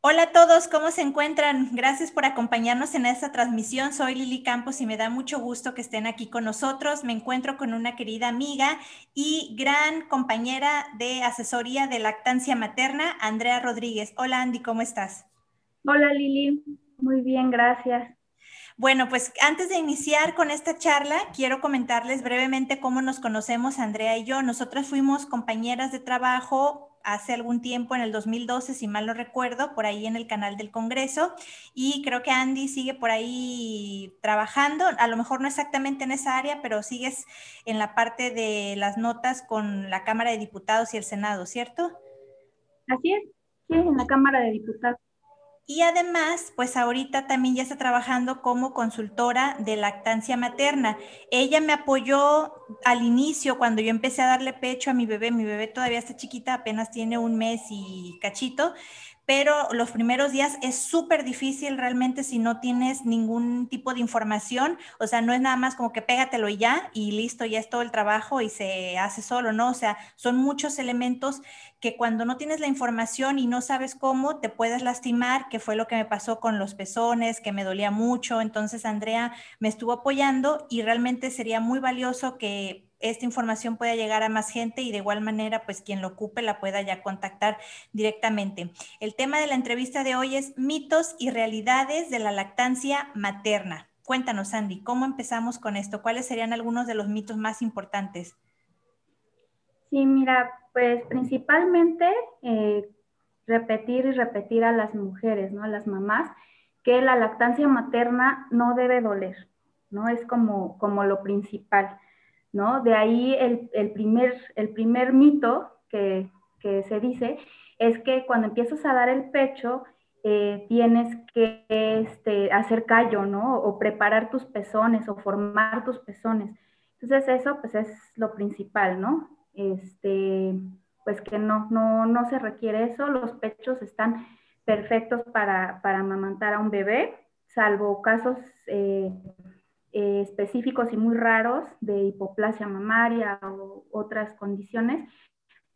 Hola a todos, ¿cómo se encuentran? Gracias por acompañarnos en esta transmisión. Soy Lili Campos y me da mucho gusto que estén aquí con nosotros. Me encuentro con una querida amiga y gran compañera de asesoría de lactancia materna, Andrea Rodríguez. Hola Andy, ¿cómo estás? Hola Lili, muy bien, gracias. Bueno, pues antes de iniciar con esta charla, quiero comentarles brevemente cómo nos conocemos Andrea y yo. Nosotras fuimos compañeras de trabajo hace algún tiempo, en el 2012, si mal no recuerdo, por ahí en el canal del Congreso. Y creo que Andy sigue por ahí trabajando, a lo mejor no exactamente en esa área, pero sigues en la parte de las notas con la Cámara de Diputados y el Senado, ¿cierto? Así es, sí, en la Cámara de Diputados. Y además, pues ahorita también ya está trabajando como consultora de lactancia materna. Ella me apoyó al inicio cuando yo empecé a darle pecho a mi bebé. Mi bebé todavía está chiquita, apenas tiene un mes y cachito pero los primeros días es súper difícil realmente si no tienes ningún tipo de información, o sea, no es nada más como que pégatelo y ya y listo, ya es todo el trabajo y se hace solo, ¿no? O sea, son muchos elementos que cuando no tienes la información y no sabes cómo, te puedes lastimar, que fue lo que me pasó con los pezones, que me dolía mucho, entonces Andrea me estuvo apoyando y realmente sería muy valioso que esta información pueda llegar a más gente y de igual manera, pues quien lo ocupe la pueda ya contactar directamente. El tema de la entrevista de hoy es mitos y realidades de la lactancia materna. Cuéntanos, Andy, ¿cómo empezamos con esto? ¿Cuáles serían algunos de los mitos más importantes? Sí, mira, pues principalmente eh, repetir y repetir a las mujeres, ¿no? A las mamás, que la lactancia materna no debe doler, ¿no? Es como, como lo principal. De ahí el, primer, el primer mito que, se dice es que cuando empiezas a dar el pecho, eh, tienes que este, hacer callo, ¿no? O preparar tus pezones o formar tus pezones. Entonces eso pues es lo principal, ¿no? Este, pues que no, no, no se requiere eso, los pechos están perfectos para, para amamantar a un bebé, salvo casos eh, eh, específicos y muy raros de hipoplasia mamaria o otras condiciones,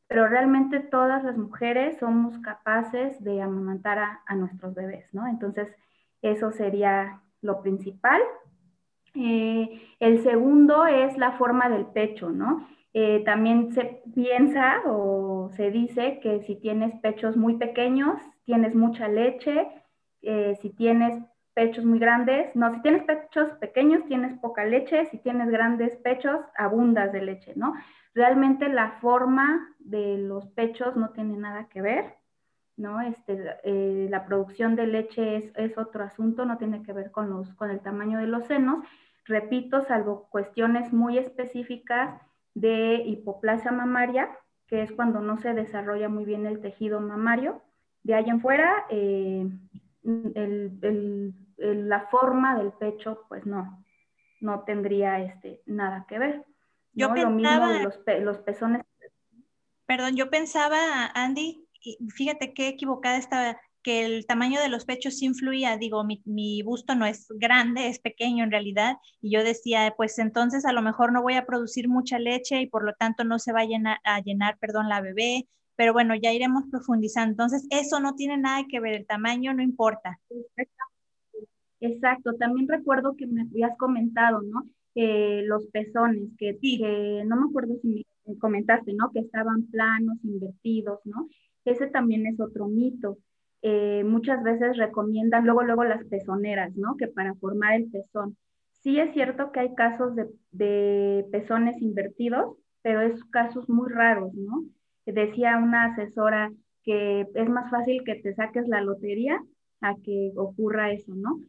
pero realmente todas las mujeres somos capaces de amamantar a, nuestros bebés, ¿no? Entonces, eso sería lo principal. Eh, el segundo es la forma del pecho, ¿no? Eh, también se piensa o se dice que si tienes pechos muy pequeños, tienes mucha leche, si tienes pechos muy grandes. No, si tienes pechos pequeños, tienes poca leche. Si tienes grandes pechos, abundas de leche, ¿no? Realmente la forma de los pechos no tiene nada que ver, ¿no? Este, eh, la producción de leche es, otro asunto, no tiene que ver con, los, con el tamaño de los senos. Repito, salvo cuestiones muy específicas de hipoplasia mamaria, que es cuando no se desarrolla muy bien el tejido mamario. De ahí en fuera, eh, el, la forma del pecho, pues no, no tendría este, nada que ver. Yo pensaba, los, los pezones. Perdón, yo pensaba, Andy, fíjate qué equivocada estaba, que el tamaño de los pechos influía, digo, mi, mi, busto no es grande, es pequeño en realidad, y yo decía, pues entonces a lo mejor no voy a producir mucha leche y por lo tanto no se va a llenar, a llenar perdón, la bebé, pero bueno, ya iremos profundizando. Entonces, eso no tiene nada que ver, el tamaño no importa. Exacto, también recuerdo que me habías comentado, ¿no? los pezones, que, que no me acuerdo si me comentaste, ¿no? Que estaban planos, invertidos, ¿no? Ese también es otro mito. Eh, muchas veces recomiendan luego, luego las pezoneras, ¿no? Que para formar el pezón. Sí es cierto que hay casos de, de pezones invertidos, pero es casos muy raros, ¿no? Decía una asesora que es más fácil que te saques la lotería a que ocurra eso, ¿no?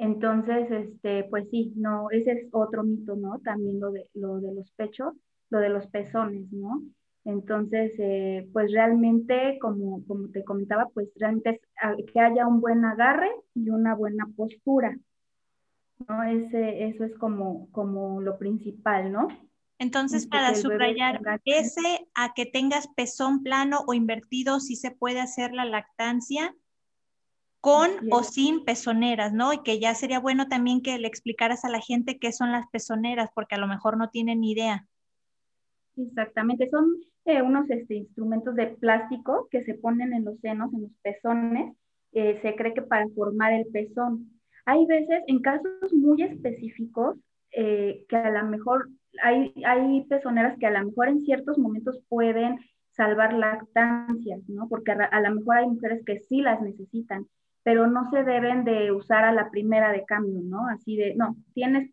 Entonces, este, pues sí, no, ese es otro mito, ¿no? También lo de, lo de los pechos, lo de los pezones, ¿no? Entonces, eh, pues realmente, como, como te comentaba, pues realmente es ah, que haya un buen agarre y una buena postura, ¿no? Ese, eso es como, como lo principal, ¿no? Entonces, para subrayar, ese a que tengas pezón plano o invertido, sí se puede hacer la lactancia con o sin pezoneras, ¿no? Y que ya sería bueno también que le explicaras a la gente qué son las pezoneras, porque a lo mejor no tienen idea. Exactamente, son eh, unos este, instrumentos de plástico que se ponen en los senos, en los pezones, eh, se cree que para formar el pezón. Hay veces, en casos muy específicos, eh, que a lo mejor hay, hay pezoneras que a lo mejor en ciertos momentos pueden salvar lactancias, ¿no? Porque a, a lo mejor hay mujeres que sí las necesitan, pero no se deben de usar a la primera de cambio, ¿no? Así de, no, tienes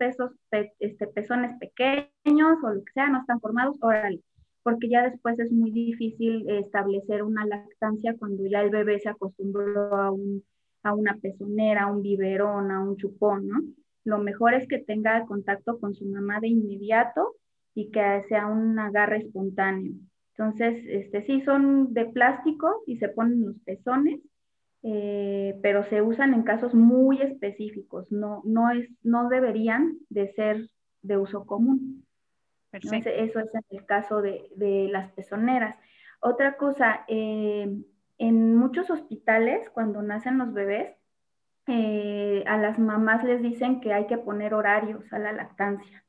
este, pezones pequeños o lo que sea, no están formados, órale, porque ya después es muy difícil establecer una lactancia cuando ya el bebé se acostumbró a, un, a una pezonera, a un biberón, a un chupón, ¿no? Lo mejor es que tenga contacto con su mamá de inmediato y que sea un agarre espontáneo. Entonces, este, sí, son de plástico y se ponen los pezones eh, pero se usan en casos muy específicos, no, no, es, no deberían de ser de uso común. Entonces, eso es en el caso de, de las pezoneras. Otra cosa, eh, en muchos hospitales, cuando nacen los bebés, eh, a las mamás les dicen que hay que poner horarios a la lactancia,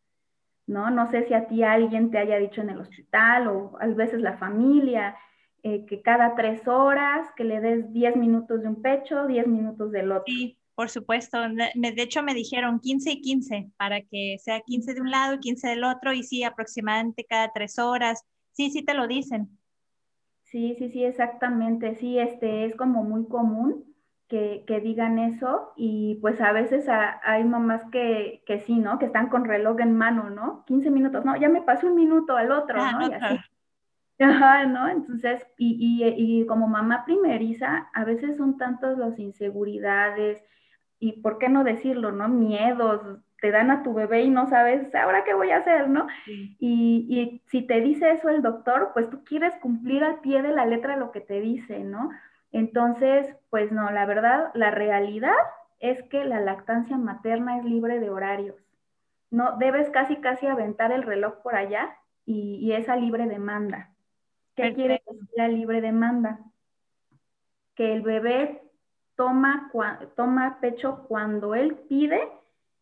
¿no? No sé si a ti alguien te haya dicho en el hospital o a veces la familia, eh, que cada tres horas, que le des 10 minutos de un pecho, 10 minutos del otro. Sí, por supuesto. De hecho, me dijeron 15 y 15 para que sea 15 de un lado y 15 del otro, y sí, aproximadamente cada tres horas. Sí, sí te lo dicen. Sí, sí, sí, exactamente. Sí, este es como muy común que, que digan eso y pues a veces hay mamás que, que, sí, ¿no? Que están con reloj en mano, ¿no? 15 minutos, no, ya me pasó un minuto al otro, ah, ¿no? Y así. Ajá, ¿no? Entonces, y, y, y, como mamá primeriza, a veces son tantas las inseguridades y, ¿por qué no decirlo, no? Miedos, te dan a tu bebé y no sabes, ¿ahora qué voy a hacer, no? Y, y, si te dice eso el doctor, pues tú quieres cumplir al pie de la letra lo que te dice, ¿no? Entonces, pues no, la verdad, la realidad es que la lactancia materna es libre de horarios. No, debes casi, casi aventar el reloj por allá y, y es a libre demanda. ¿Qué quiere decir la libre demanda? Que el bebé toma, toma pecho cuando él pide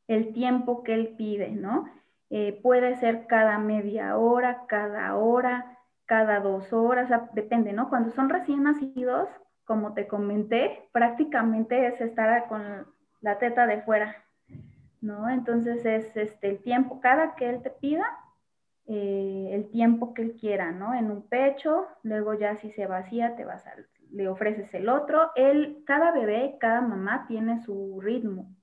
el tiempo que él pide, ¿no? Eh, puede ser cada media hora, cada hora, cada dos horas, depende, ¿no? Cuando son recién nacidos, como te comenté, prácticamente es estar con la teta de fuera, ¿no? Entonces es este, el tiempo, cada que él te pida, eh, el tiempo que él quiera, ¿no? En un pecho, luego ya si se vacía, te vas a, le ofreces el otro. Él, cada bebé, cada mamá tiene su ritmo.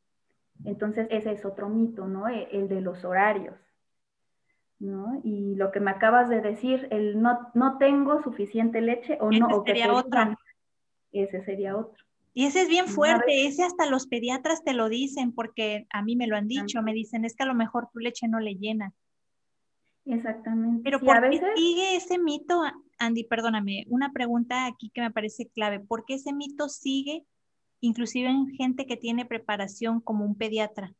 Entonces, ese es otro mito, ¿no? E, el, de los horarios, ¿no? Y lo que me acabas de decir, el no, no tengo suficiente leche o no. Ese sería otro. ese sería otro. Y ese es bien fuerte, ese hasta los pediatras te lo dicen, porque a mí me lo han dicho, me dicen, es que a lo mejor tu leche no le llena. Exactamente. Pero ¿por qué sigue ese mito, Andy? Perdóname, una pregunta aquí que me parece clave. ¿Por qué ese mito sigue, inclusive en gente que tiene preparación como un pediatra?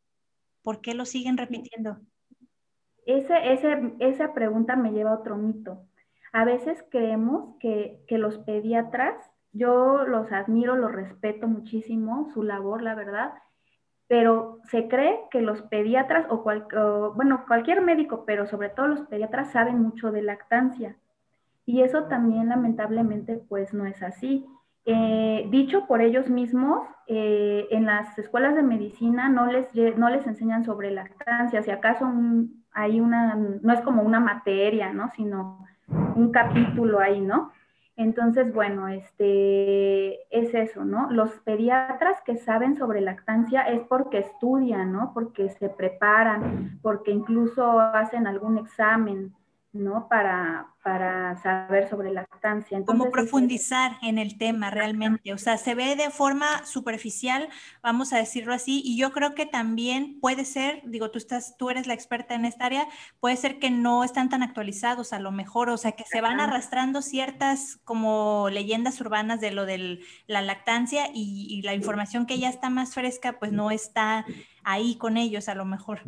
¿Por qué lo siguen repitiendo? Ese, ese, esa pregunta me lleva a otro mito. A veces creemos que, que los pediatras, yo los admiro, los respeto muchísimo, su labor, la verdad, pero se cree que los pediatras o, bueno, cualquier médico, pero sobre todo los pediatras saben mucho de lactancia. Y eso también lamentablemente pues no es así. Eh, dicho por ellos mismos, eh, en las escuelas de medicina no les, no les enseñan sobre lactancia, si acaso hay una, no es como una materia, ¿no? Sino un capítulo ahí, ¿no? Entonces, bueno, este es eso, ¿no? Los pediatras que saben sobre lactancia es porque estudian, ¿no? Porque se preparan, porque incluso hacen algún examen, ¿no? Para, para saber sobre lactancia. Entonces, Como profundizar en el tema realmente, o sea, se ve de forma superficial, vamos a decirlo así, y yo creo que también puede ser, digo, tú estás, tú eres la experta en esta área, puede ser que no están tan actualizados a lo mejor, o sea, que se van arrastrando ciertas como leyendas urbanas de lo de la lactancia y, y la información que ya está más fresca, pues no está ahí con ellos a lo mejor.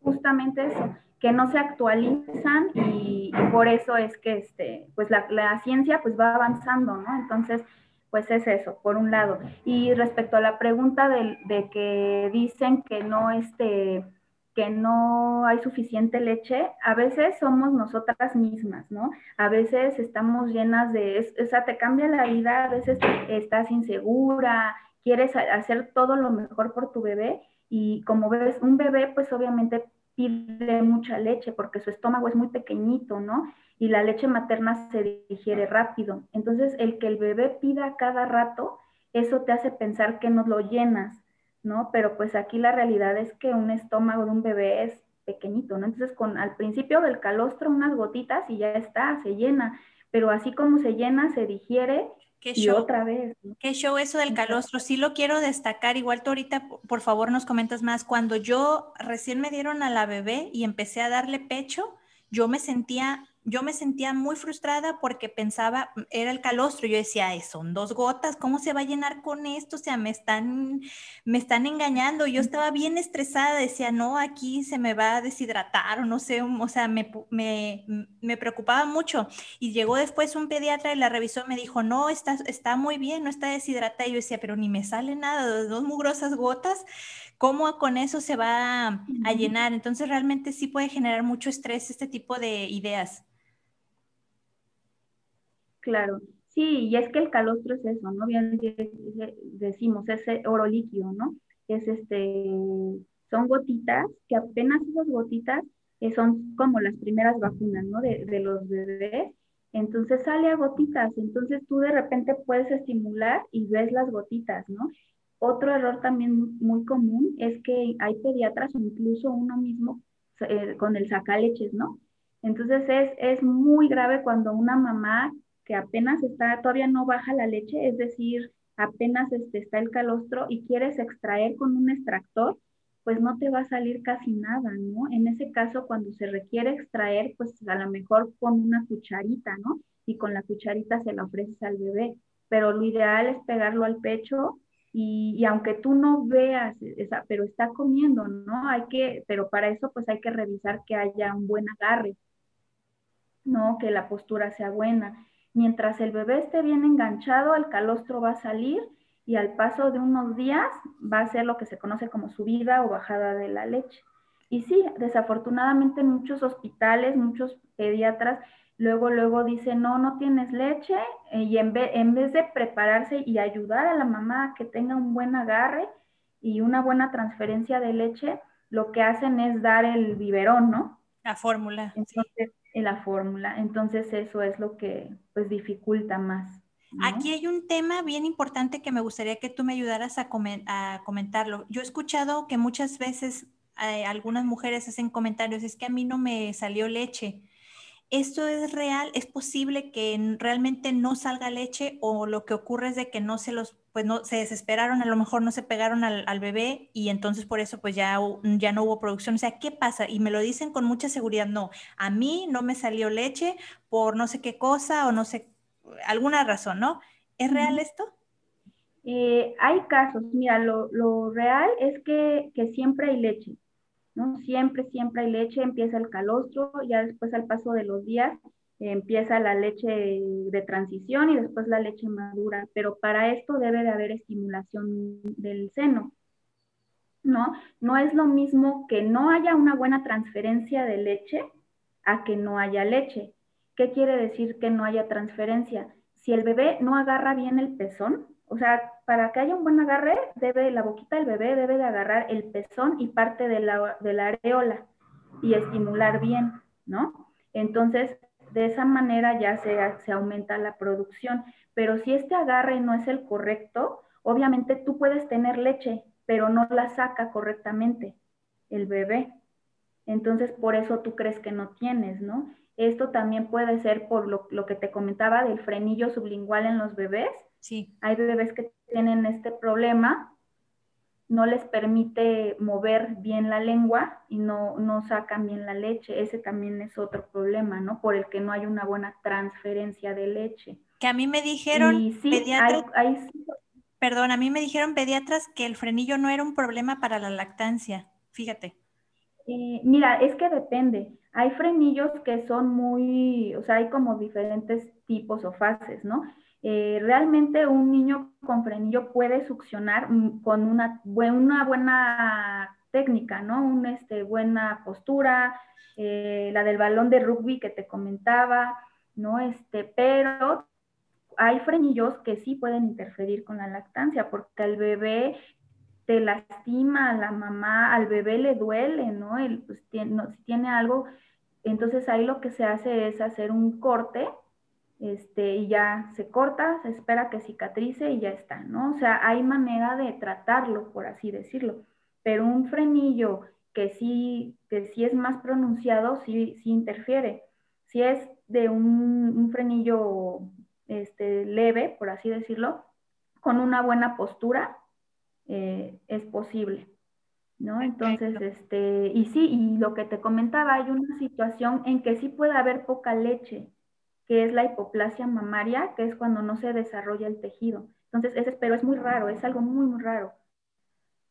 Justamente eso que no se actualizan y, por eso es que este, pues la, la, ciencia pues va avanzando, ¿no? Entonces, pues es eso, por un lado. Y respecto a la pregunta de, de que dicen que no, este, que no hay suficiente leche, a veces somos nosotras mismas, ¿no? A veces estamos llenas de, o sea, te cambia la vida, a veces estás insegura, quieres hacer todo lo mejor por tu bebé y como ves, un bebé pues obviamente pide mucha leche porque su estómago es muy pequeñito, ¿no? Y la leche materna se digiere rápido. Entonces, el que el bebé pida cada rato, eso te hace pensar que no lo llenas ¿no? Pero pues aquí la realidad es que un estómago de un bebé es pequeñito, ¿no? Entonces con al principio del calostro unas gotitas y ya está, se llena, pero así como se llena, se digiere y otra vez. Qué show eso del calostro, sí lo quiero destacar, igual tú ahorita por favor nos comentas más, cuando yo recién me dieron a la bebé y empecé a darle pecho, yo me sentía yo me sentía muy frustrada porque pensaba, mm, era el calostro, yo decía, son dos gotas, ¿cómo se va a llenar con esto? O sea, me están, me están engañando. Yo estaba bien estresada, decía, no, aquí se me va a deshidratar o no sé, o sea, me, me, me preocupaba mucho. Y llegó después un pediatra y la revisó, me dijo, no, está, está muy bien, no está deshidratada. Y yo decía, pero ni me sale nada, dos mugrosas gotas. ¿Cómo con eso se va a llenar? Entonces realmente sí puede generar mucho estrés este tipo de ideas. Claro, sí, y es que el calostro es eso, ¿no? Bien decimos, es oro líquido, ¿no? Es este, son gotitas, que apenas esas gotitas eh, son como las primeras vacunas, ¿no? De, de los bebés. Entonces sale a gotitas, entonces tú de repente puedes estimular y ves las gotitas, ¿no? Otro error también muy común es que hay pediatras incluso uno mismo eh, con el sacaleches, ¿no? Entonces es, es muy grave cuando una mamá que apenas está, todavía no baja la leche, es decir, apenas este, está el calostro y quieres extraer con un extractor, pues no te va a salir casi nada, ¿no? En ese caso, cuando se requiere extraer, pues a lo mejor con una cucharita, ¿no? Y con la cucharita se la ofreces al bebé, pero lo ideal es pegarlo al pecho y, y, aunque tú no veas, esa, pero está comiendo, ¿no? Hay que, pero para eso pues hay que revisar que haya un buen agarre, ¿no? Que la postura sea buena. Mientras el bebé esté bien enganchado, el calostro va a salir y al paso de unos días va a ser lo que se conoce como subida o bajada de la leche. Y sí, desafortunadamente en muchos hospitales, muchos pediatras luego, luego dicen, no, no tienes leche, eh, y en vez, en vez de prepararse y ayudar a la mamá a que tenga un buen agarre y una buena transferencia de leche, lo que hacen es dar el biberón, ¿no? La fórmula. Entonces, en la fórmula. Entonces eso es lo que pues dificulta más. Aquí hay un tema bien importante que me gustaría que tú me ayudaras a, comentarlo. Yo he escuchado que muchas veces eh, algunas mujeres hacen comentarios, es que a mí no me salió leche. ¿Esto es real? ¿Es posible que realmente no salga leche o lo que ocurre es de que no se los, pues no, se desesperaron, a lo mejor no se pegaron al, bebé y entonces por eso pues ya, ya no hubo producción? O sea, ¿qué pasa? Y me lo dicen con mucha seguridad, no, a mí no me salió leche por no sé qué cosa o no sé, alguna razón, ¿no? ¿Es real esto? Eh, hay casos, mira, lo, lo real es que, que siempre hay leche Siempre, siempre hay leche, empieza el calostro, ya después al paso de los días empieza la leche de transición y después la leche madura, pero para esto debe de haber estimulación del seno, ¿no? No es lo mismo que no haya una buena transferencia de leche a que no haya leche. ¿Qué quiere decir que no haya transferencia? Si el bebé no agarra bien el pezón, o sea, para que haya un buen agarre, debe, la boquita del bebé debe de agarrar el pezón y parte de la, de la areola y estimular bien, ¿no? Entonces, de esa manera ya se, se aumenta la producción. Pero si este agarre no es el correcto, obviamente tú puedes tener leche, pero no la saca correctamente el bebé. Entonces, por eso tú crees que no tienes, ¿no? Esto también puede ser por lo, lo que te comentaba del frenillo sublingual en los bebés, Sí. Hay bebés que tienen este problema, no les permite mover bien la lengua y no, no sacan bien la leche. Ese también es otro problema, ¿no? Por el que no hay una buena transferencia de leche. Que a mí me dijeron pediatras, perdón, a mí me dijeron pediatras que el frenillo no era un problema para la lactancia. Fíjate. Eh, mira, es que depende. Hay frenillos que son muy, o sea, hay como diferentes tipos o fases, ¿no? Eh, realmente un niño con frenillo puede succionar mm, con una, buena técnica, ¿no? Una este, buena postura, eh, la del balón de rugby que te comentaba, ¿no? Este, pero hay frenillos que sí pueden interferir con la lactancia, porque al bebé te lastima, a la mamá, al bebé le duele, ¿no? El, pues, tiene, si tiene algo, entonces ahí lo que se hace es hacer un corte, este, y ya se corta, se espera que cicatrice y ya está, ¿no? O sea, hay manera de tratarlo, por así decirlo, pero un frenillo que sí, que sí es más pronunciado, sí, sí interfiere. Si es de un, un frenillo este, leve, por así decirlo, con una buena postura, eh, es posible. ¿No? Entonces, este, y sí, y lo que te comentaba, hay una situación en que sí puede haber poca leche, que es la hipoplasia mamaria, que es cuando no se desarrolla el tejido. Entonces, ese, pero es muy raro, es algo muy, muy raro,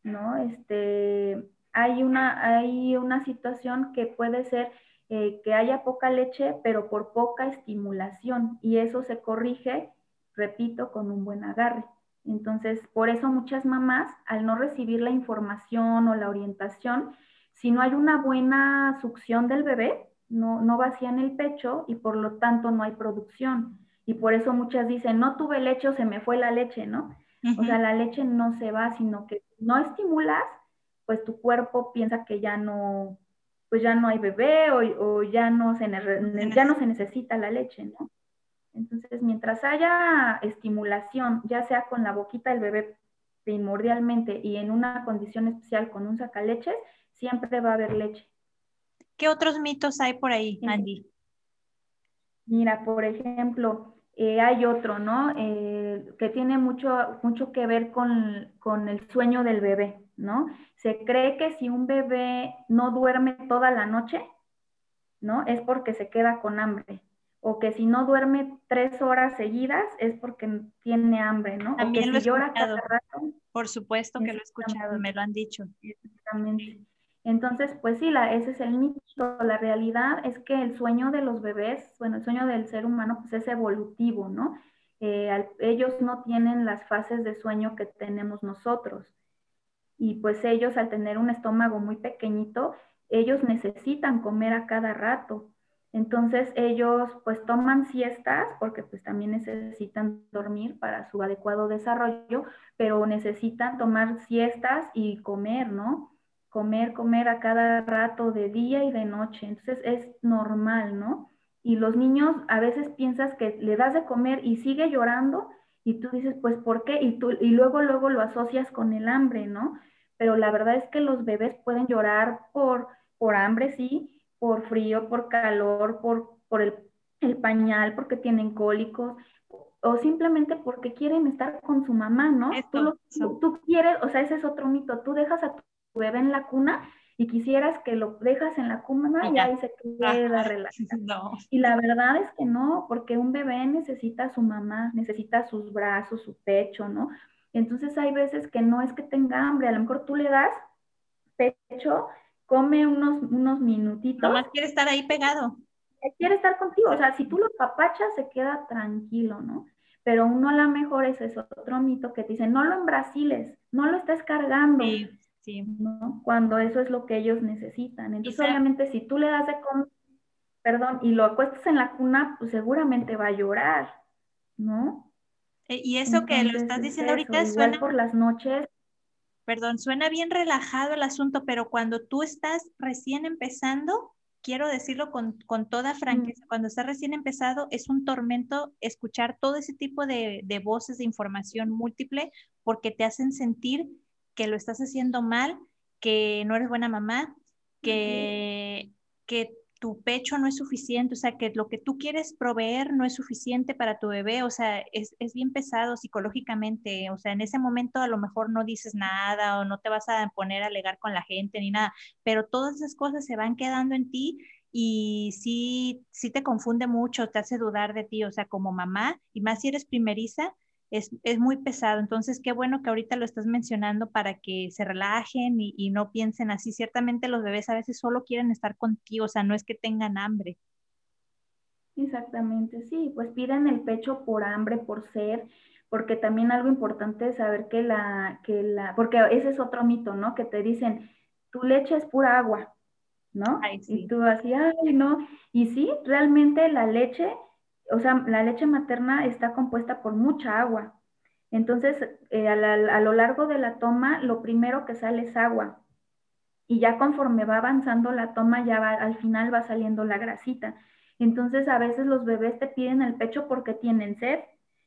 ¿no? Este, hay una, hay una situación que puede ser eh, que haya poca leche, pero por poca estimulación, y eso se corrige, repito, con un buen agarre. Entonces, por eso muchas mamás, al no recibir la información o la orientación, si no hay una buena succión del bebé, no, no vacían el pecho y por lo tanto no hay producción. Y por eso muchas dicen, no tuve leche o se me fue la leche, ¿no? O sea, la leche no se va, sino que no estimulas, pues tu cuerpo piensa que ya no, pues ya no hay bebé o, ya, no se, ya no se necesita la leche, ¿no? Entonces, mientras haya estimulación, ya sea con la boquita del bebé primordialmente y en una condición especial con un sacaleches, siempre va a haber leche. ¿Qué otros mitos hay por ahí, Andy? Mira, por ejemplo, eh, hay otro, ¿no? Eh, que tiene mucho, mucho que ver con, con el sueño del bebé, ¿no? Se cree que si un bebé no duerme toda la noche, ¿no? Es porque se queda con hambre o que si no duerme tres horas seguidas es porque tiene hambre, ¿no? También o que si llora cada rato. Por supuesto que lo he escuchado, me lo han dicho. Exactamente. Entonces, pues sí, la, ese es el mito. La realidad es que el sueño de los bebés, bueno, el sueño del ser humano, pues es evolutivo, ¿no? Eh, ellos no tienen las fases de sueño que tenemos nosotros. Y pues ellos, al tener un estómago muy pequeñito, ellos necesitan comer a cada rato. Entonces ellos pues toman siestas porque pues también necesitan dormir para su adecuado desarrollo, pero necesitan tomar siestas y comer, ¿no? Comer, comer a cada rato de día y de noche. Entonces es normal, ¿no? Y los niños a veces piensas que le das de comer y sigue llorando y tú dices, pues ¿por qué? Y, tú, y luego, luego lo asocias con el hambre, ¿no? Pero la verdad es que los bebés pueden llorar por, por hambre, sí, por frío, por calor, por, por el, pañal, porque tienen cólicos, o simplemente porque quieren estar con su mamá, ¿no? tú, tú, quieres, o sea, ese es otro mito, tú dejas a tu bebé en la cuna y quisieras que lo dejas en la cuna y ahí se queda relajado. Y la verdad es que no, porque un bebé necesita a su mamá, necesita sus brazos, su pecho, ¿no? Entonces hay veces que no es que tenga hambre, a lo mejor tú le das pecho come unos, unos minutitos. Nomás quiere estar ahí pegado. Quiere estar contigo, o sea, si tú lo papachas se queda tranquilo, ¿no? Pero uno a lo mejor ese es otro mito que te dice, no lo embrasiles, no lo estés cargando. Sí, sí. ¿no? Cuando eso es lo que ellos necesitan. Entonces, obviamente, si tú le das de comer, perdón, y lo acuestas en la cuna, pues seguramente va a llorar, ¿no? E, y eso que lo estás diciendo ahorita suena... por las noches perdón, suena bien relajado el asunto, pero cuando tú estás recién empezando, quiero decirlo con, toda franqueza, cuando estás recién empezado, es un tormento escuchar todo ese tipo de, voces de información múltiple porque te hacen sentir que lo estás haciendo mal, que no eres buena mamá, que, que tu pecho no es suficiente, o sea, que lo que tú quieres proveer no es suficiente para tu bebé, o sea, es, bien pesado psicológicamente, o sea, en ese momento a lo mejor no dices nada o no te vas a poner a alegar con la gente ni nada, pero todas esas cosas se van quedando en ti y sí, sí te confunde mucho, te hace dudar de ti, o sea, como mamá, y más si eres primeriza, es, muy pesado. Entonces, qué bueno que ahorita lo estás mencionando para que se relajen y, no piensen así. Ciertamente los bebés a veces solo quieren estar contigo, o sea, no es que tengan hambre. Exactamente, sí, pues piden el pecho por hambre, por ser, porque también algo importante es saber que la, que la, porque ese es otro mito, ¿no? Que te dicen, tu leche es pura agua, ¿no? Y tú así, ay, no. Y sí, realmente la leche, o sea, la leche materna está compuesta por mucha agua. Entonces, eh, a, lo largo de la toma, lo primero que sale es agua. Y ya conforme va avanzando la toma, ya va, al final va saliendo la grasita. Entonces, a veces los bebés te piden el pecho porque tienen sed.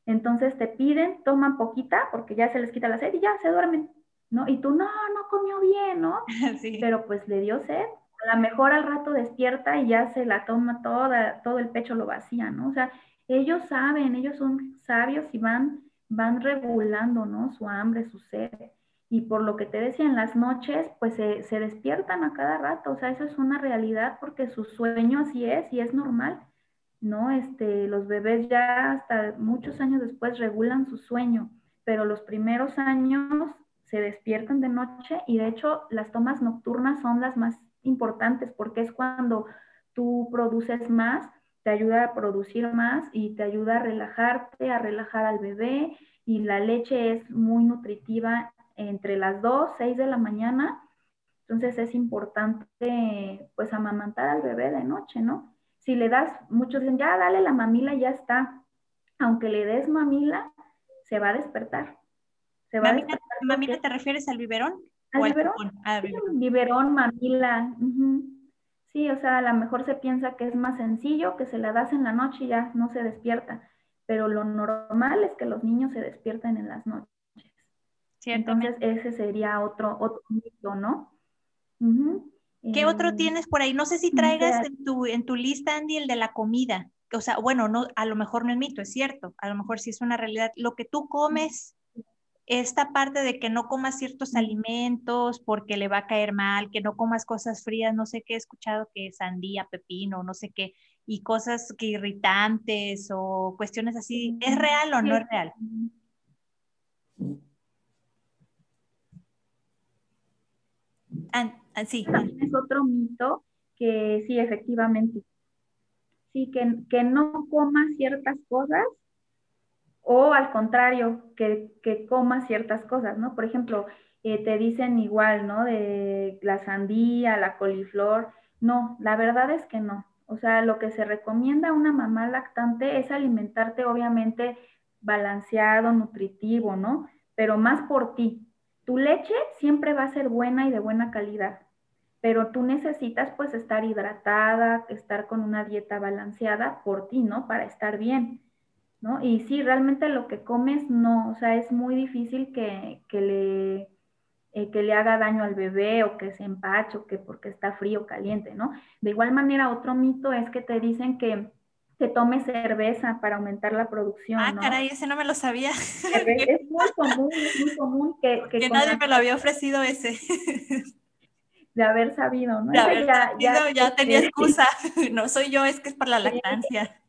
Entonces te piden, toman poquita porque ya se les quita la sed y ya se duermen, ¿no? Y tú, no, no comió bien, ¿no? Sí. Pero pues le dio sed. A lo mejor al rato despierta y ya se la toma toda, todo el pecho lo vacía, ¿no? O sea, ellos saben, ellos son sabios y van van regulando, ¿no? Su hambre, su sed. Y por lo que te decía, en las noches, pues se, despiertan a cada rato. O sea, eso es una realidad porque su sueño así es y es normal, ¿no? Este, los bebés ya hasta muchos años después regulan su sueño, pero los primeros años se despiertan de noche y de hecho las tomas nocturnas son las más importantes porque es cuando tú produces más te ayuda a producir más y te ayuda a relajarte, a relajar al bebé y la leche es muy nutritiva entre las 2, 6 de la mañana. Entonces es importante pues amamantar al bebé de noche, ¿no? Si le das, muchos dicen, ya dale la mamila ya está. Aunque le des mamila, se va a despertar. Se va mamila, a ¿Mamila te refieres al biberón? ¿Al biberón? Ah, biberón. mamila. Sí, o sea, a lo mejor se piensa que es más sencillo, que se la das en la noche y ya no se despierta, pero lo normal es que los niños se despierten en las noches. Entonces ese sería otro, otro mito, ¿no? ¿Qué otro em, tienes por ahí? No sé si traigas en tu, en tu lista, Andy, el de la comida. O sea, bueno, no, a lo mejor no es mito, es cierto. A lo mejor sí es una realidad. Lo que tú comes esta parte de que no comas ciertos alimentos porque le va a caer mal, que no comas cosas frías, no sé qué he escuchado que sandía, pepino, no sé qué, y cosas que irritantes o cuestiones así, ¿es real o no es real? Ah, ah, sí. Es otro mito que sí, efectivamente. Sí, que, que no comas ciertas cosas o al contrario, que, que comas ciertas cosas, ¿no? Por ejemplo, eh, te dicen igual, ¿no? De la sandía, la coliflor. No, la verdad es que no. O sea, lo que se recomienda a una mamá lactante es alimentarte obviamente balanceado, nutritivo, ¿no? Pero más por ti. Tu leche siempre va a ser buena y de buena calidad, pero tú necesitas pues estar hidratada, estar con una dieta balanceada por ti, ¿no? Para estar bien. ¿No? Y sí, realmente lo que comes no, o sea, es muy difícil que, le, eh, que le haga daño al bebé o que se empache o que porque está frío o caliente, ¿no? De igual manera, otro mito es que te dicen que te tomes cerveza para aumentar la producción. Ah, caray, ese no me lo sabía. Es muy común, es muy común que... Que, nadie me lo había ofrecido ese. De haber sabido, ¿no? De haber ya, sabido, ya, tenía excusa. No soy yo, es que es por la lactancia.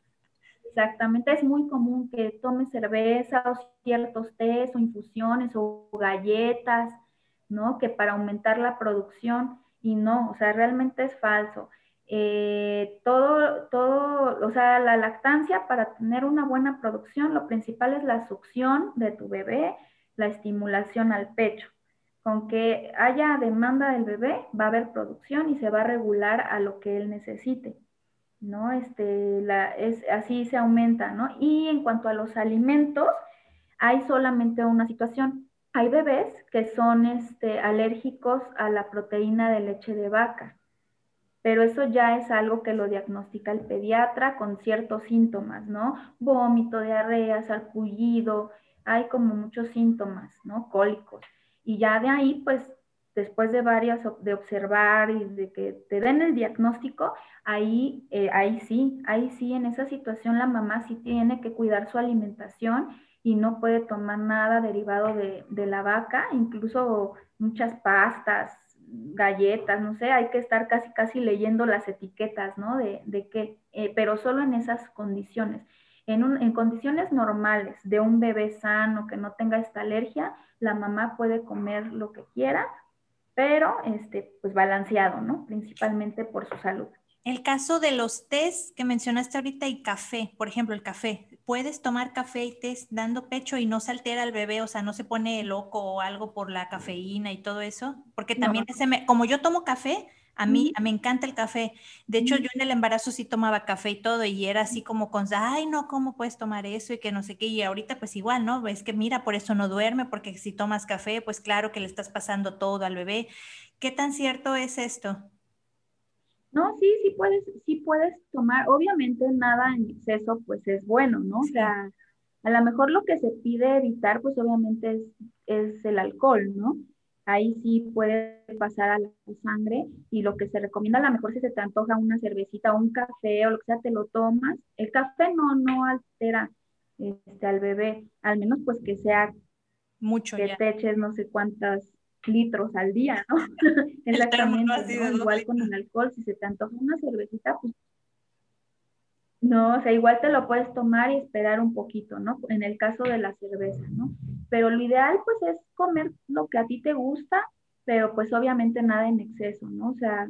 Exactamente, es muy común que tomes cerveza o ciertos tés o infusiones o galletas, ¿no? Que para aumentar la producción y no, o sea, realmente es falso. Eh, todo, todo, o sea, la lactancia para tener una buena producción, lo principal es la succión de tu bebé, la estimulación al pecho. Con que haya demanda del bebé, va a haber producción y se va a regular a lo que él necesite. ¿No? Este, la, es, así se aumenta, ¿no? Y en cuanto a los alimentos, hay solamente una situación. Hay bebés que son este, alérgicos a la proteína de leche de vaca, pero eso ya es algo que lo diagnostica el pediatra con ciertos síntomas, ¿no? Vómito, diarrea, sarpullido, hay como muchos síntomas, ¿no? Cólicos. Y ya de ahí, pues después de varias, de observar y de que te den el diagnóstico, ahí, eh, ahí sí, ahí sí, en esa situación la mamá sí tiene que cuidar su alimentación y no puede tomar nada derivado de, la vaca, incluso muchas pastas, galletas, no sé, hay que estar casi, casi leyendo las etiquetas, ¿no? De, de qué, eh, pero solo en esas condiciones. En, un, en condiciones normales de un bebé sano que no tenga esta alergia, la mamá puede comer lo que quiera, pero este, pues balanceado, ¿no? Principalmente por su salud. El caso de los tés que mencionaste ahorita y café, por ejemplo, el café, puedes tomar café y té dando pecho y no se altera el bebé, o sea, no se pone loco o algo por la cafeína y todo eso, porque también ese como yo tomo café, a mí me encanta el café. De hecho, yo en el embarazo sí tomaba café y todo y era así como con, ay, no, ¿cómo puedes tomar eso? Y que no sé qué. Y ahorita pues igual, ¿no? Es que mira, por eso no duerme, porque si tomas café, pues claro que le estás pasando todo al bebé. ¿Qué tan cierto es esto? No, sí, sí puedes, sí puedes tomar. Obviamente nada en exceso pues es bueno, ¿no? O sea, a lo mejor lo que se pide evitar pues obviamente es, es el alcohol, ¿no? Ahí sí puede pasar a la sangre y lo que se recomienda a lo mejor si se te antoja una cervecita o un café o lo que sea, te lo tomas. El café no, no altera este, al bebé, al menos pues que sea mucho que te eches no sé cuántos litros al día, ¿no? Exactamente, igual con el alcohol, si se te antoja una cervecita, pues no, o sea, igual te lo puedes tomar y esperar un poquito, ¿no? En el caso de la cerveza, ¿no? Pero lo ideal, pues, es comer lo que a ti te gusta, pero pues obviamente nada en exceso, ¿no? O sea,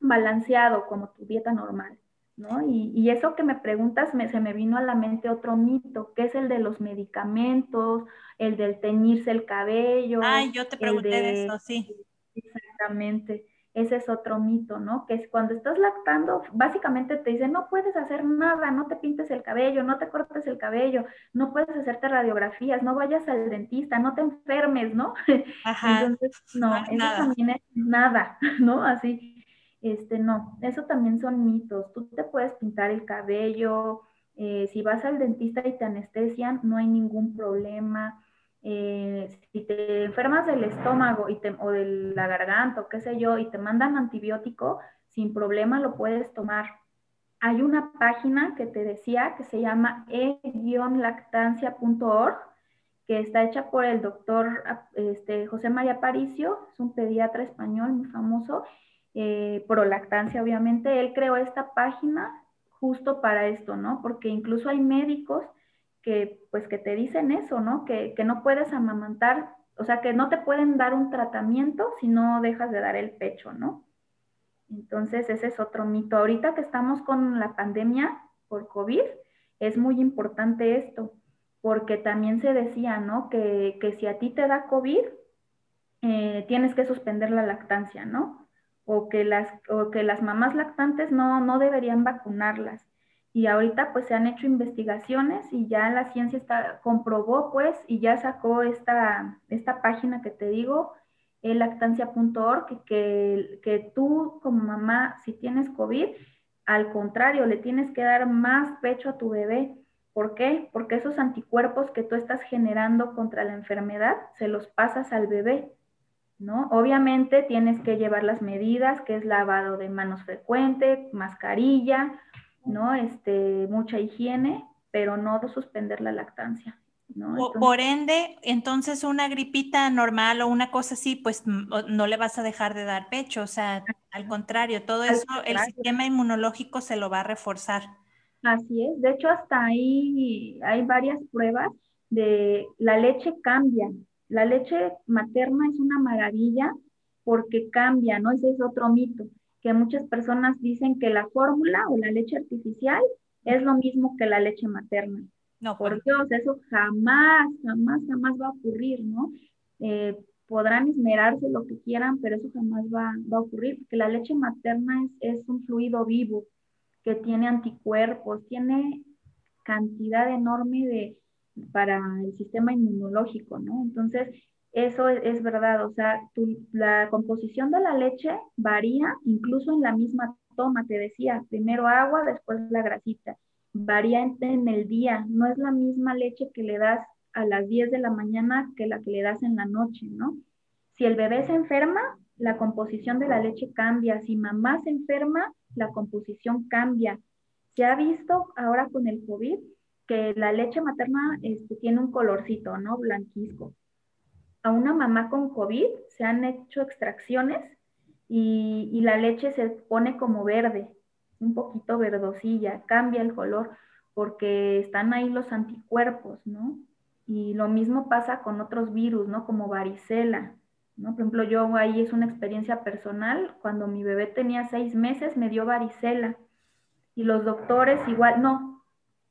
balanceado como tu dieta normal, ¿no? Y, eso que me preguntas, me, se me vino a la mente otro mito, que es el de los medicamentos, el del teñirse el cabello. Ay, yo te pregunté de eso, sí. Exactamente ese es otro mito, ¿no? Que es cuando estás lactando, básicamente te dicen, no puedes hacer nada, no te pintes el cabello, no te cortes el cabello, no puedes hacerte radiografías, no vayas al dentista, no te enfermes, ¿no? Ajá. Entonces, no, eso también es nada, ¿no? Así, este, no, eso también son mitos. Tú te puedes pintar el cabello, eh, si vas al dentista y te anestesian, no hay ningún problema eh, si te enfermas del estómago y te, o de la garganta o qué sé yo, y te mandan antibiótico, sin problema lo puedes tomar. Hay una página que te decía que se llama e-lactancia.org, que está hecha por el doctor este, José María Paricio, es un pediatra español muy famoso, eh, pro lactancia obviamente. Él creó esta página justo para esto, ¿no? Porque incluso hay médicos que pues que te dicen eso, ¿no? Que, no puedes amamantar, o sea, que no te pueden dar un tratamiento si no dejas de dar el pecho, ¿no? Entonces, ese es otro mito. Ahorita que estamos con la pandemia por COVID, es muy importante esto, porque también se decía, ¿no? Que, si a ti te da COVID, eh, tienes que suspender la lactancia, ¿no? O que las, o que las mamás lactantes no, no deberían vacunarlas y ahorita pues se han hecho investigaciones y ya la ciencia está, comprobó pues y ya sacó esta, esta página que te digo, lactancia.org, que, que, que tú como mamá, si tienes COVID, al contrario, le tienes que dar más pecho a tu bebé. ¿Por qué? Porque esos anticuerpos que tú estás generando contra la enfermedad, se los pasas al bebé, ¿no? Obviamente tienes que llevar las medidas, que es lavado de manos frecuente, mascarilla, ¿no? Este, mucha higiene, pero no de suspender la lactancia. ¿no? por ende, entonces una gripita normal o una cosa así, pues no le vas a dejar de dar pecho, o sea, al contrario, todo eso, el sistema inmunológico se lo va a reforzar. Así es, de hecho hasta ahí hay varias pruebas de la leche cambia, la leche materna es una maravilla porque cambia, ¿no? Ese es otro mito que muchas personas dicen que la fórmula o la leche artificial es lo mismo que la leche materna. No, por Dios, eso jamás, jamás, jamás va a ocurrir, ¿no? Eh, podrán esmerarse lo que quieran, pero eso jamás va, a ocurrir, porque la leche materna es, es, un fluido vivo que tiene anticuerpos, tiene cantidad enorme de para el sistema inmunológico, ¿no? Entonces, eso es, verdad, o sea, la composición de la leche varía incluso en la misma toma, te decía, primero agua, después la grasita. Varía en, el día, no es la misma leche que le das a las 10 de la mañana que la que le das en la noche, ¿no? Si el bebé se enferma, la composición de la leche cambia. Si mamá se enferma, la composición cambia. Se ha visto ahora con el COVID que la leche materna este, tiene un colorcito, ¿no? Blanquisco a una mamá con COVID se han hecho extracciones y, la leche se pone como verde, un poquito verdosilla, cambia el color porque están ahí los anticuerpos, ¿no? Y lo mismo pasa con otros virus, ¿no? Como varicela, ¿no? Por ejemplo, yo ahí es una experiencia personal, cuando mi bebé tenía seis meses me dio varicela y los doctores igual, no,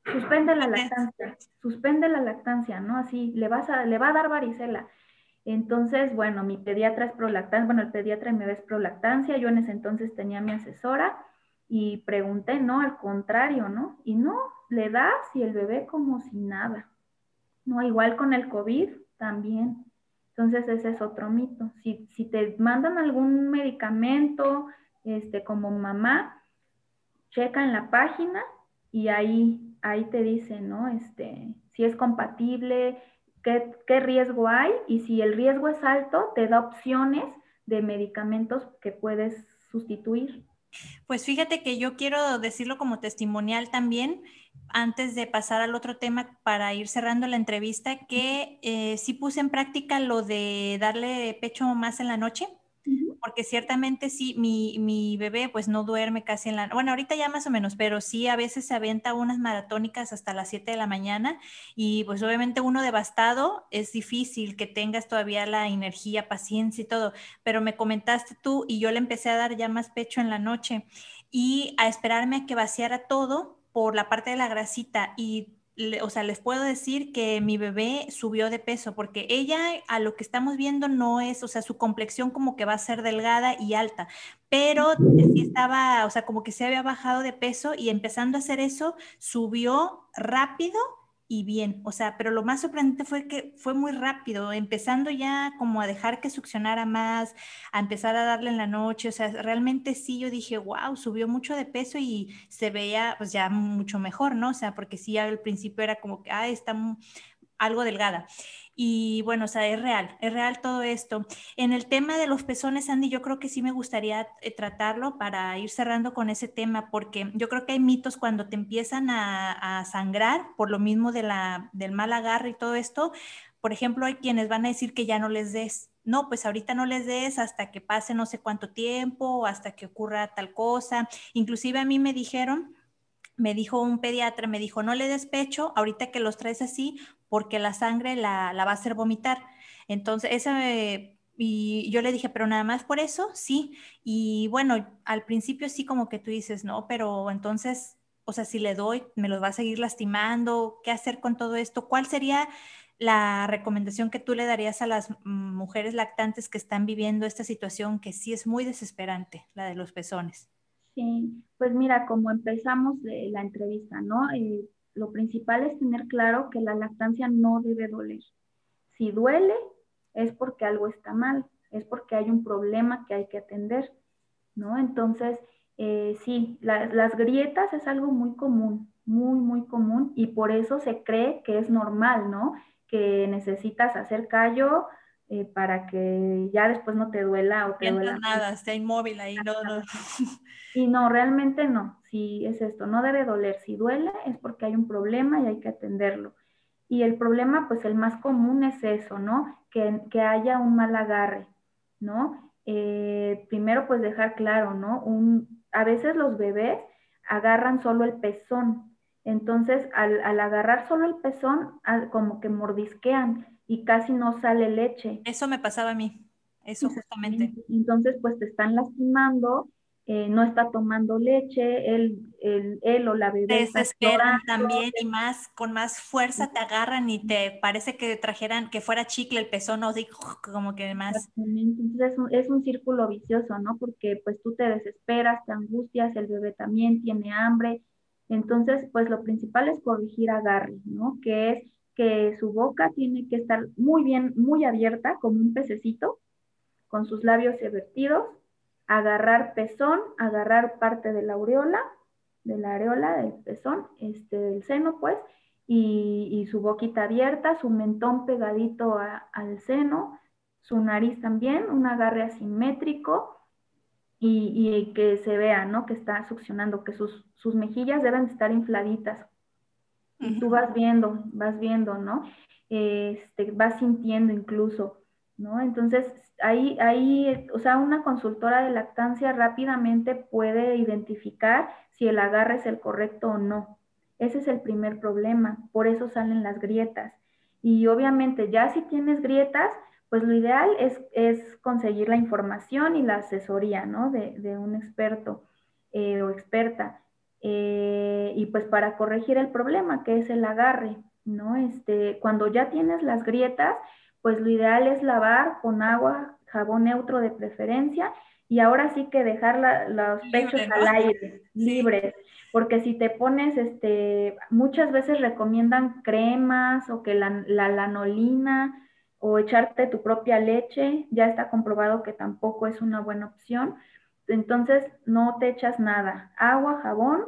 suspende la lactancia, suspende la lactancia, ¿no? Así, le, vas a, le va a dar varicela. Entonces, bueno, mi pediatra es prolactancia, bueno, el pediatra me es prolactancia, yo en ese entonces tenía mi asesora y pregunté, no, al contrario, ¿no? Y no, le das y el bebé como si nada. No, igual con el COVID también. Entonces ese es otro mito. Si, si te mandan algún medicamento, este, como mamá, checa en la página y ahí, ahí te dice, ¿no? Este, si es compatible, qué, riesgo hay y si el riesgo es alto, te da opciones de medicamentos que puedes sustituir. Pues fíjate que yo quiero decirlo como testimonial también, antes de pasar al otro tema para ir cerrando la entrevista, que eh, sí puse en práctica lo de darle pecho más en la noche porque ciertamente sí, mi, mi, bebé pues no duerme casi en la, bueno, ahorita ya más o menos, pero sí a veces se aventa unas maratónicas hasta las 7 de la mañana y pues obviamente uno devastado es difícil que tengas todavía la energía, paciencia y todo, pero me comentaste tú y yo le empecé a dar ya más pecho en la noche y a esperarme a que vaciara todo por la parte de la grasita y o sea, les puedo decir que mi bebé subió de peso porque ella a lo que estamos viendo no es, o sea, su complexión como que va a ser delgada y alta, pero sí estaba, o sea, como que se había bajado de peso y empezando a hacer eso, subió rápido y bien, o sea, pero lo más sorprendente fue que fue muy rápido, empezando ya como a dejar que succionara más, a empezar a darle en la noche, o sea, realmente sí, yo dije, wow, subió mucho de peso y se veía pues ya mucho mejor, ¿no? O sea, porque sí al principio era como que, ah, está algo delgada. Y bueno, o sea, es real, es real todo esto. En el tema de los pezones, Andy, yo creo que sí me gustaría eh, tratarlo para ir cerrando con ese tema, porque yo creo que hay mitos cuando te empiezan a, sangrar por lo mismo de la, del mal agarre y todo esto. Por ejemplo, hay quienes van a decir que ya no les des. No, pues ahorita no les des hasta que pase no sé cuánto tiempo, hasta que ocurra tal cosa. Inclusive a mí me dijeron, me dijo un pediatra, me dijo, no le des pecho, ahorita que los traes así, porque la sangre la, va a hacer vomitar. Entonces, esa, y yo le dije, pero nada más por eso, sí. Y bueno, al principio sí como que tú dices, no, pero entonces, o sea, si le doy, me los va a seguir lastimando, ¿qué hacer con todo esto? ¿Cuál sería la recomendación que tú le darías a las mujeres lactantes que están viviendo esta situación que sí es muy desesperante, la de los pezones? Sí, pues mira, como empezamos la entrevista, ¿no? Eh, lo principal es tener claro que la lactancia no debe doler. Si duele, es porque algo está mal, es porque hay un problema que hay que atender, ¿no? Entonces, eh, sí, las grietas es algo muy común, muy, muy común, y por eso se cree que es normal, ¿no? Que necesitas hacer callo eh, para que ya después no te duela o te duela. nada, está inmóvil ahí, no, no. Y no, realmente no, si es esto, no debe doler. Si duele es porque hay un problema y hay que atenderlo. Y el problema, pues el más común es eso, ¿no? Que, que haya un mal agarre, ¿no? Eh, primero, pues dejar claro, ¿no? Un, a veces los bebés agarran solo el pezón. Entonces, al, al agarrar solo el pezón, como que mordisquean y casi no sale leche. Eso me pasaba a mí, eso justamente. Entonces, pues te están lastimando eh, no está tomando leche, él, él, o la bebé. Te desesperan también y más, con más fuerza te agarran y te parece que trajeran, que fuera chicle el pezón, o como que más. Entonces es un, círculo vicioso, ¿no? Porque pues tú te desesperas, te angustias, el bebé también tiene hambre. Entonces, pues lo principal es corregir agarre, ¿no? Que es que su boca tiene que estar muy bien, muy abierta, como un pececito, con sus labios evertidos agarrar pezón, agarrar parte de la aureola, de la areola del pezón, este, del seno, pues, y, su boquita abierta, su mentón pegadito al seno, su nariz también, un agarre asimétrico y, que se vea, ¿no? Que está succionando, que sus, sus mejillas deben estar infladitas. Y tú vas viendo, vas viendo, ¿no? Este, vas sintiendo incluso, ¿no? Entonces, ahí, ahí, o sea, una consultora de lactancia rápidamente puede identificar si el agarre es el correcto o no. Ese es el primer problema, por eso salen las grietas. Y obviamente ya si tienes grietas, pues lo ideal es, es conseguir la información y la asesoría, ¿no? De, un experto eh, o experta. Eh, y pues para corregir el problema que es el agarre, ¿no? Este, cuando ya tienes las grietas, pues lo ideal es lavar con agua, jabón neutro de preferencia y ahora sí que dejar los pechos al aire, libres, porque si te pones, este, muchas veces recomiendan cremas o que la, la lanolina o echarte tu propia leche, ya está comprobado que tampoco es una buena opción. Entonces no te echas nada, agua, jabón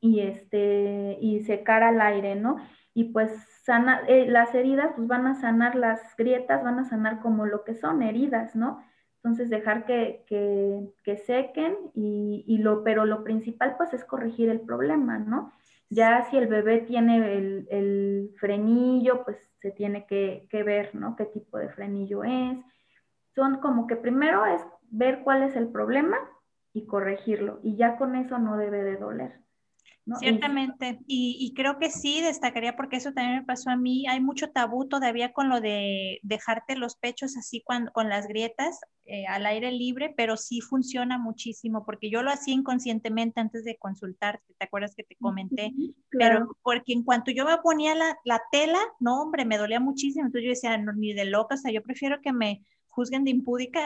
y este y secar al aire, ¿no? Y pues sana, eh, las heridas pues van a sanar las grietas, van a sanar como lo que son heridas, ¿no? Entonces dejar que, que, sequen y, y, lo, pero lo principal pues es corregir el problema, ¿no? Ya si el bebé tiene el, el frenillo, pues se tiene que, que, ver, ¿no? Qué tipo de frenillo es. Son como que primero es ver cuál es el problema y corregirlo. Y ya con eso no debe de doler. Ciertamente, y, creo que sí destacaría porque eso también me pasó a mí. Hay mucho tabú todavía con lo de dejarte los pechos así cuando, con las grietas eh, al aire libre, pero sí funciona muchísimo porque yo lo hacía inconscientemente antes de consultarte, ¿te acuerdas que te comenté? Pero porque en cuanto yo me ponía la, la, tela, no, hombre, me dolía muchísimo. Entonces yo decía, no, ni de loca, o sea, yo prefiero que me juzguen de impúdica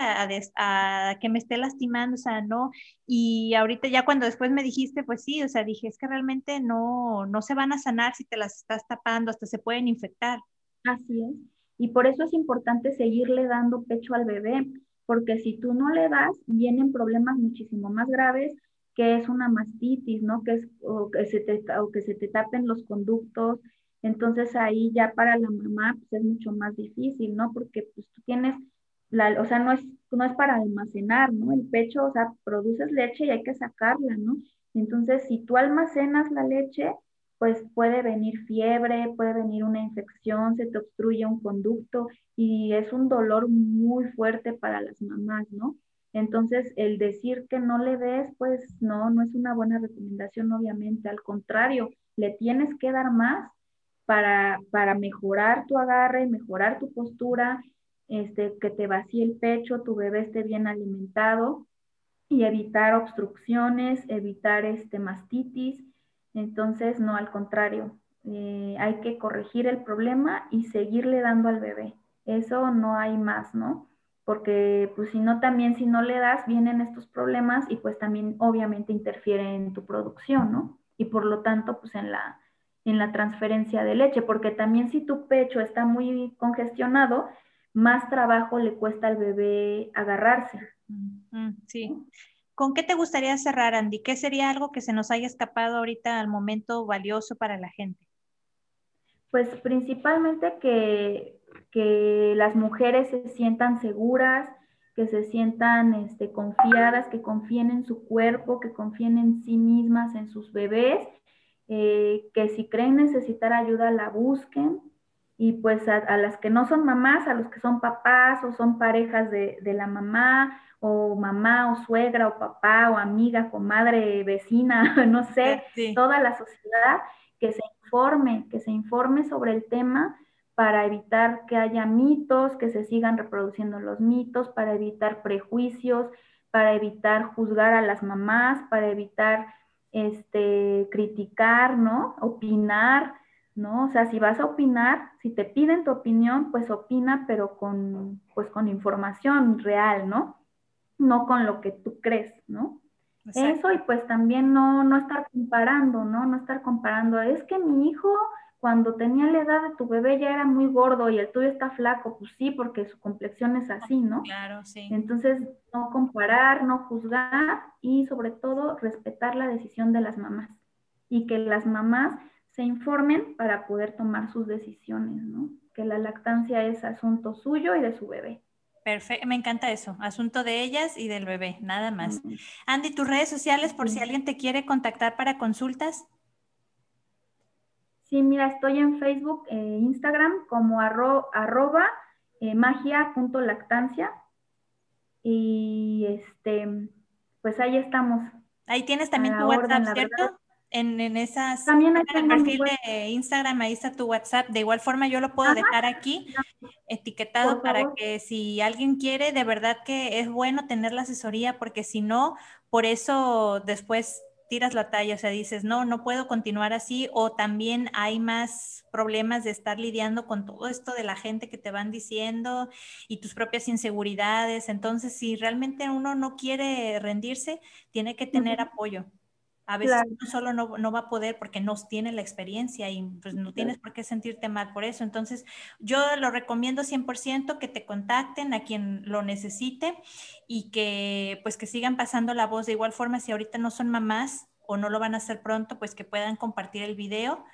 a, que me esté lastimando, o sea, no. Y ahorita ya cuando después me dijiste, pues sí, o sea, dije, es que realmente no, no se van a sanar si te las estás tapando, hasta se pueden infectar. Así es. Y por eso es importante seguirle dando pecho al bebé, porque si tú no le das, vienen problemas muchísimo más graves, que es una mastitis, ¿no? Que es, o que se te, o que se te tapen los conductos. Entonces ahí ya para la mamá pues es mucho más difícil, ¿no? Porque pues tú tienes o sea, no es, no es para almacenar, ¿no? El pecho, o sea, produces leche y hay que sacarla, ¿no? Entonces, si tú almacenas la leche, pues puede venir fiebre, puede venir una infección, se te obstruye un conducto y es un dolor muy fuerte para las mamás, ¿no? Entonces, el decir que no le des, pues no, no es una buena recomendación, obviamente. Al contrario, le tienes que dar más para, para mejorar tu agarre, mejorar tu postura este, que te vacíe el pecho, tu bebé esté bien alimentado y evitar obstrucciones, evitar este, mastitis. Entonces, no, al contrario, eh, hay que corregir el problema y seguirle dando al bebé. Eso no hay más, ¿no? Porque pues si no, también si no le das, vienen estos problemas y pues también obviamente interfiere en tu producción, ¿no? Y por lo tanto, pues en la, en la transferencia de leche, porque también si tu pecho está muy congestionado, más trabajo le cuesta al bebé agarrarse. Sí. ¿Con qué te gustaría cerrar, Andy? ¿Qué sería algo que se nos haya escapado ahorita al momento valioso para la gente? Pues principalmente que, que las mujeres se sientan seguras, que se sientan este, confiadas, que confíen en su cuerpo, que confíen en sí mismas, en sus bebés, eh, que si creen necesitar ayuda la busquen, y pues a, las que no son mamás, a los que son papás o son parejas de, la mamá o mamá o suegra o papá o amiga, comadre, vecina, no sé, toda la sociedad que se informe, que se informe sobre el tema para evitar que haya mitos, que se sigan reproduciendo los mitos, para evitar prejuicios, para evitar juzgar a las mamás, para evitar este, criticar, ¿no? Opinar, ¿no? O sea, si vas a opinar, si te piden tu opinión, pues opina, pero con, pues con información real, ¿no? No con lo que tú crees, ¿no? Eso y pues también no, no estar comparando, ¿no? No estar comparando, es que mi hijo cuando tenía la edad de tu bebé ya era muy gordo y el tuyo está flaco, pues sí, porque su complexión es así, ¿no? Claro, sí. Entonces, no comparar, no juzgar y sobre todo respetar la decisión de las mamás y que las mamás se informen para poder tomar sus decisiones, ¿no? Que la lactancia es asunto suyo y de su bebé. Perfecto, me encanta eso, asunto de ellas y del bebé, nada más. Andy, tus redes sociales por si alguien te quiere contactar para consultas. Sí, mira, estoy en Facebook e Instagram como arroba eh, magia.lactancia y este, pues ahí estamos. Ahí tienes también tu WhatsApp, ¿cierto? En, en esas, También en el perfil de Instagram, ahí está tu WhatsApp. De igual forma, yo lo puedo dejar aquí etiquetado para que si alguien quiere, de verdad que es bueno tener la asesoría, porque si no, por eso después tiras la talla, o sea, dices, no, no puedo continuar así, o también hay más problemas de estar lidiando con todo esto de la gente que te van diciendo y tus propias inseguridades. Entonces, si realmente uno no quiere rendirse, tiene que tener apoyo. A veces uno solo no, va a poder porque no tiene la experiencia y pues no tienes por qué sentirte mal por eso. Entonces, yo lo recomiendo 100% que te contacten a quien lo necesite y que pues que sigan pasando la voz de igual forma si ahorita no son mamás o no lo van a hacer pronto, pues que puedan compartir el video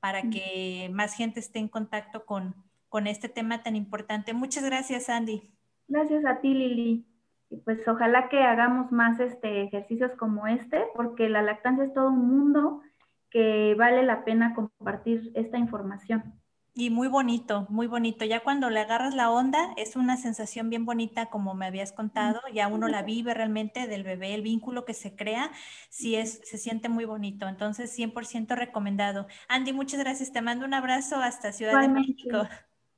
para que más gente esté en contacto con, con este tema tan importante. Muchas gracias, Andy. Gracias a ti, Lili. Y pues ojalá que hagamos más este, ejercicios como este, porque la lactancia es todo un mundo que vale la pena compartir esta información. Y muy bonito, muy bonito. Ya cuando le agarras la onda, es una sensación bien bonita, como me habías contado. Ya uno la vive realmente del bebé, el vínculo que se crea, sí es, se siente muy bonito. Entonces, 100% recomendado. Andy, muchas gracias. Te mando un abrazo hasta Ciudad de México.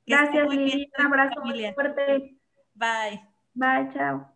Gracias, Lili. Un abrazo muy fuerte. Bye. Bye, chao.